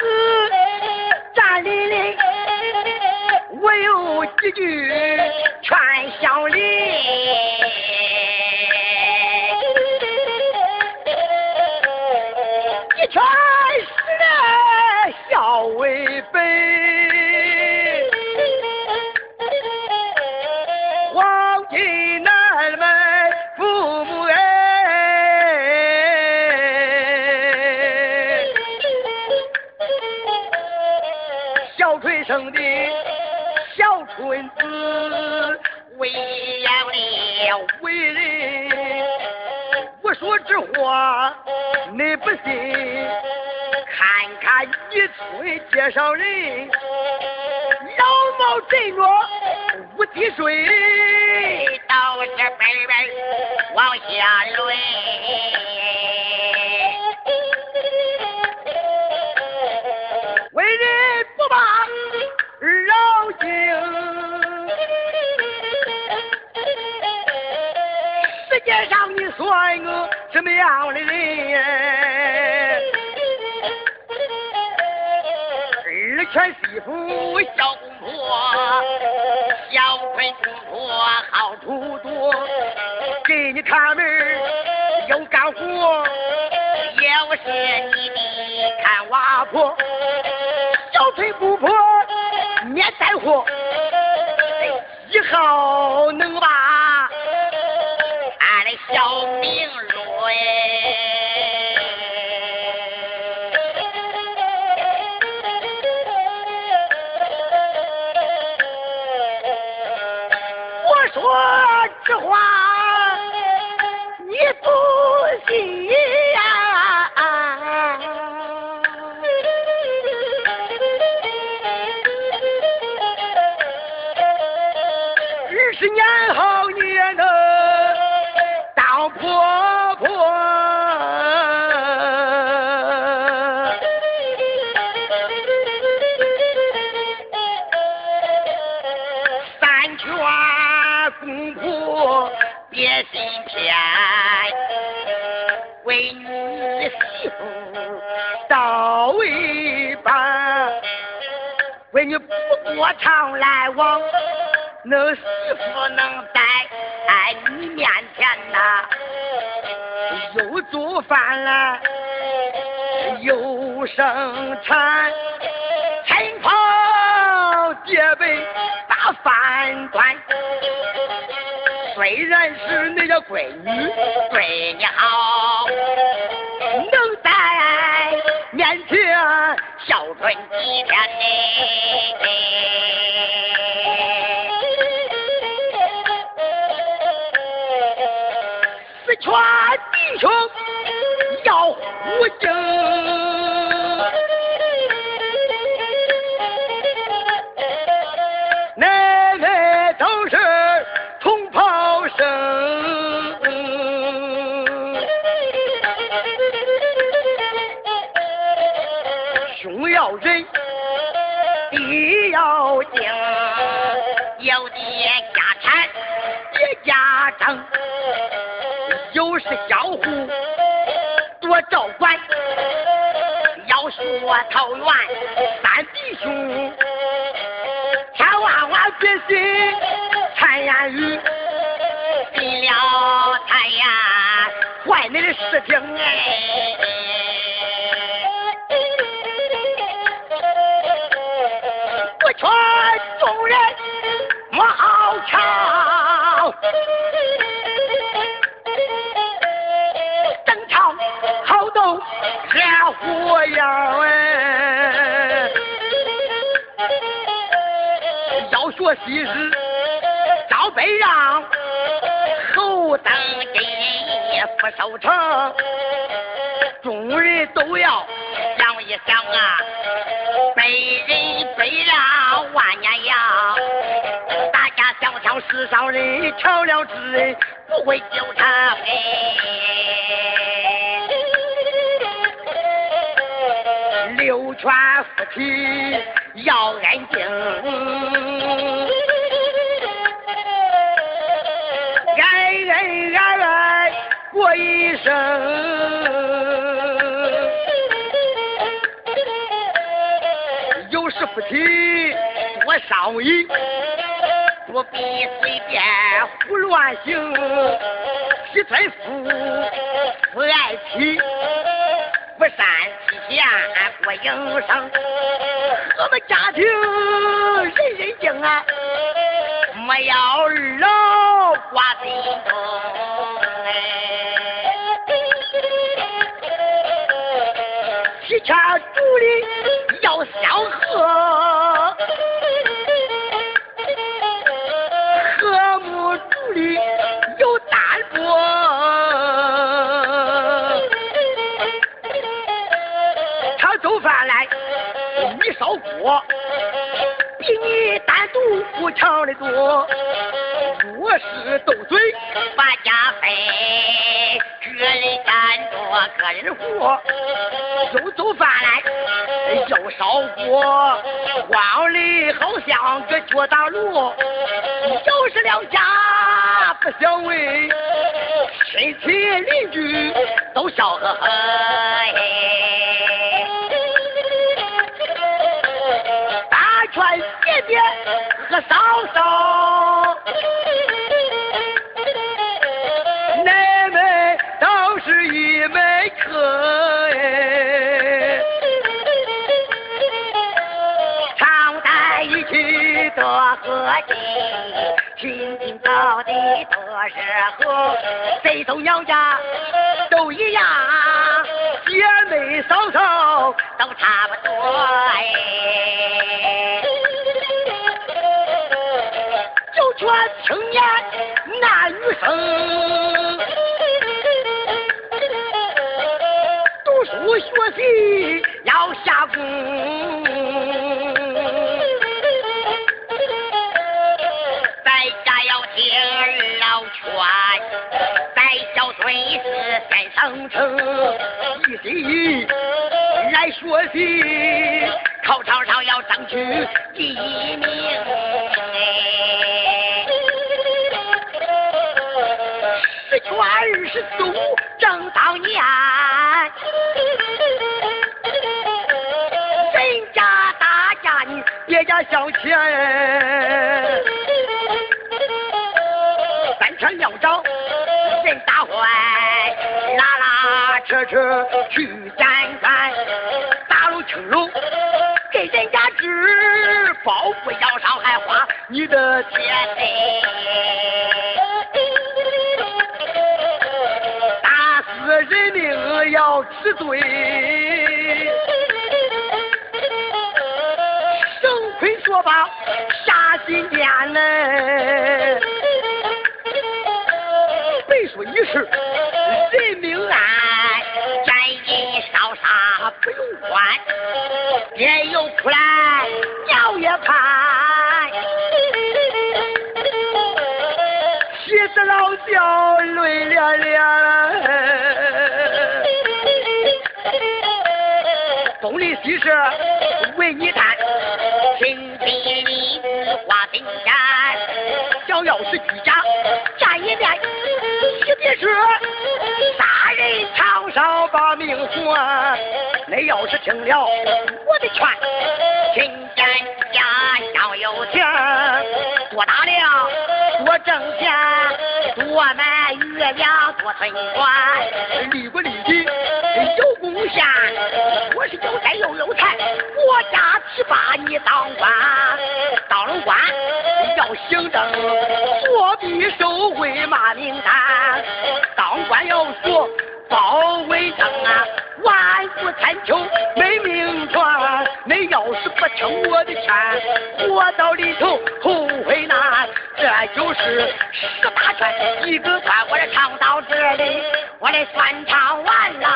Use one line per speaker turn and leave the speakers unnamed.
哥，站立立，我有几句。小春子，
为了你
为人，我说这话你不信，看看你村介绍人，老毛真着无敌水，什么样的人？二全媳妇
小公婆，小坤公婆好处多，
给你看门有干活，
要是你的
看娃婆，小崔姑婆免灾祸，以后能把说这话你不信呀、二十年后你也能当婆婆。你不过常来往，那媳妇能在你面前呐，又做饭了，又生产，晨跑叠被把饭端。虽然是你的闺女，
对你好，
能在面前
孝顺几天
呢护敬。奶奶都是同胞生，兄要仁，弟要敬，
有的家产
别家长，有事交互我照管，
要说桃园，
三弟兄千万万别信谗言语，
进了他呀，
坏你的事情哎。要学习时招北让，
后等金不收成，
众人都要
想一想啊，被人追让万年要，大家想想世上人
巧了之人
不会纠缠哎。
六劝夫妻要安静，恩恩爱爱过一生。有时夫妻多商议，
不必随便
胡乱行，妻财夫不爱妻，
不善体现不营生，
我们家庭人人敬啊，
没有二挖地洞哎，
提前煮要香喝，和睦煮的有淡他。做饭来，你烧锅，比你单独不强的多。我是斗嘴
把家分，个人干多个人活，
又做饭来又烧锅，光里好像个脚打锣。要是两家不相违，亲戚邻居都笑呵呵。大劝姐姐和嫂嫂。
和气，亲近到底多是和，
谁走娘家都一样，姐妹嫂嫂
都差不多，小孙子先上车，
一心来学习，考场上要争取第一名。十全二十四正当年。别家向前，拉拉扯扯去见官，大路青龙给人家治，包不要上还花你的钱，打死人命要治罪。说罢，下心间嘞。背书一事，人命案，
斩尽烧杀不用管。爹又哭来，娘也盼。
妻子老小泪涟涟。东邻西舍为你担。
听爹你话真干，
想要是居家站一面，你别说杀人偿上把命还。你要是听了我的劝，
勤俭家要有钱，
多打粮多挣钱，多买月粮多存款，立国立地有贡献。我是有财又有财，国家提拔你当官，当了官要行政，作弊受贿骂名单，当官要做包为正啊。万古千秋没名传，你要是不听我的劝，活到里头后悔难。这就是十大劝，一个算，我这唱到这里，我的算唱完了。